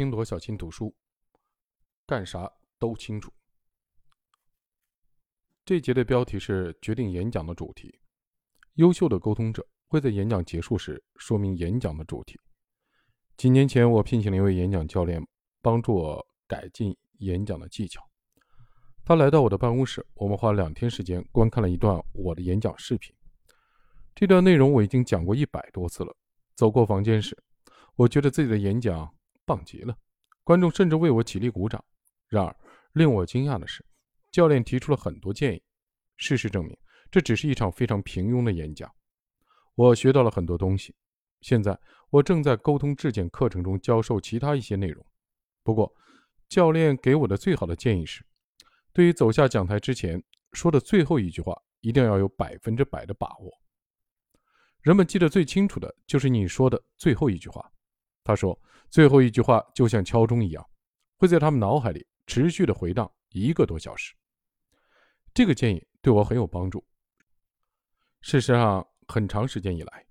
听罗小青读书，干啥都清楚。这节的标题是决定演讲的主题。优秀的沟通者会在演讲结束时说明演讲的主题。几年前，我聘请了一位演讲教练，帮助我改进演讲的技巧。他来到我的办公室，我们花了两天时间观看了一段我的演讲视频。这段内容我已经讲过一百多次了。走过房间时，我觉得自己的演讲。棒极了，观众甚至为我起立鼓掌。然而，令我惊讶的是，教练提出了很多建议。事实证明，这只是一场非常平庸的演讲。我学到了很多东西。现在，我正在沟通质检课程中教授其他一些内容。不过，教练给我的最好的建议是：对于走下讲台之前说的最后一句话，一定要有百分之百的把握。人们记得最清楚的就是你说的最后一句话。他说。最后一句话就像敲钟一样，会在他们脑海里持续的回荡一个多小时。这个建议对我很有帮助。事实上，很长时间以来，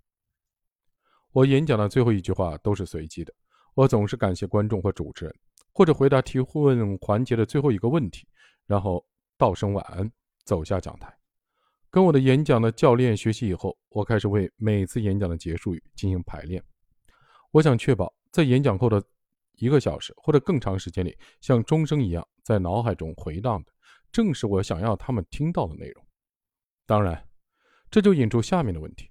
我演讲的最后一句话都是随机的。我总是感谢观众或主持人，或者回答提问环节的最后一个问题，然后道声晚安，走下讲台。跟我的演讲的教练学习以后，我开始为每次演讲的结束语进行排练。我想确保。在演讲后的一个小时或者更长时间里，像钟声一样在脑海中回荡的，正是我想要他们听到的内容。当然，这就引出下面的问题：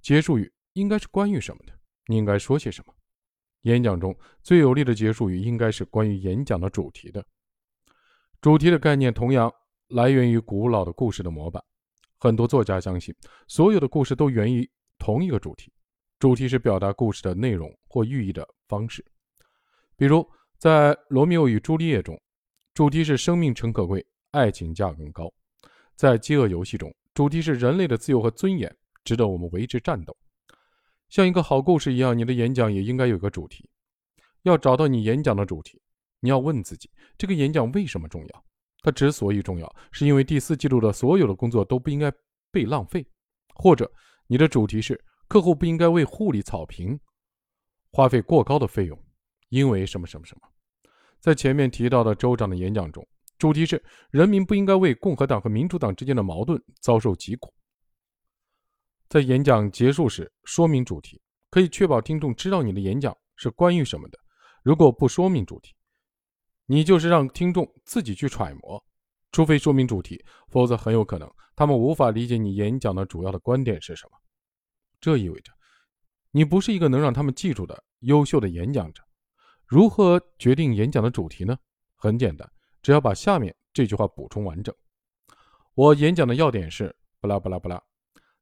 结束语应该是关于什么的？你应该说些什么？演讲中最有力的结束语应该是关于演讲的主题的。主题的概念同样来源于古老的故事的模板。很多作家相信，所有的故事都源于同一个主题。主题是表达故事的内容或寓意的方式，比如在《罗密欧与朱丽叶》中，主题是生命诚可贵，爱情价更高；在《饥饿游戏》中，主题是人类的自由和尊严值得我们为之战斗。像一个好故事一样，你的演讲也应该有个主题。要找到你演讲的主题，你要问自己：这个演讲为什么重要？它之所以重要，是因为第四季度的所有的工作都不应该被浪费，或者你的主题是。客户不应该为护理草坪花费过高的费用，因为什么什么什么。在前面提到的州长的演讲中，主题是人民不应该为共和党和民主党之间的矛盾遭受疾苦。在演讲结束时说明主题，可以确保听众知道你的演讲是关于什么的。如果不说明主题，你就是让听众自己去揣摩。除非说明主题，否则很有可能他们无法理解你演讲的主要的观点是什么。这意味着，你不是一个能让他们记住的优秀的演讲者。如何决定演讲的主题呢？很简单，只要把下面这句话补充完整。我演讲的要点是不拉不拉不拉，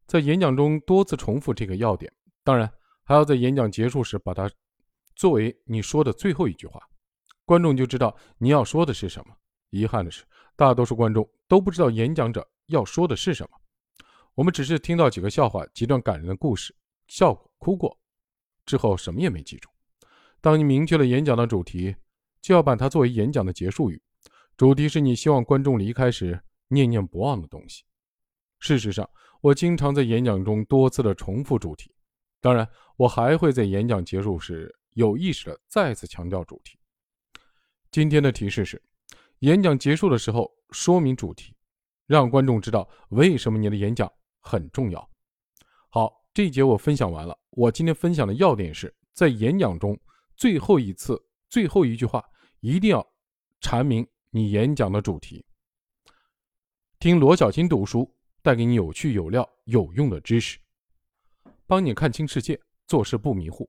在演讲中多次重复这个要点。当然，还要在演讲结束时把它作为你说的最后一句话，观众就知道你要说的是什么。遗憾的是，大多数观众都不知道演讲者要说的是什么。我们只是听到几个笑话、几段感人的故事，笑过、哭过，之后什么也没记住。当你明确了演讲的主题，就要把它作为演讲的结束语。主题是你希望观众离开时念念不忘的东西。事实上，我经常在演讲中多次的重复主题。当然，我还会在演讲结束时有意识的再次强调主题。今天的提示是：演讲结束的时候说明主题，让观众知道为什么你的演讲。很重要。好，这一节我分享完了。我今天分享的要点是在演讲中最后一次、最后一句话一定要阐明你演讲的主题。听罗小青读书，带给你有趣、有料、有用的知识，帮你看清世界，做事不迷糊。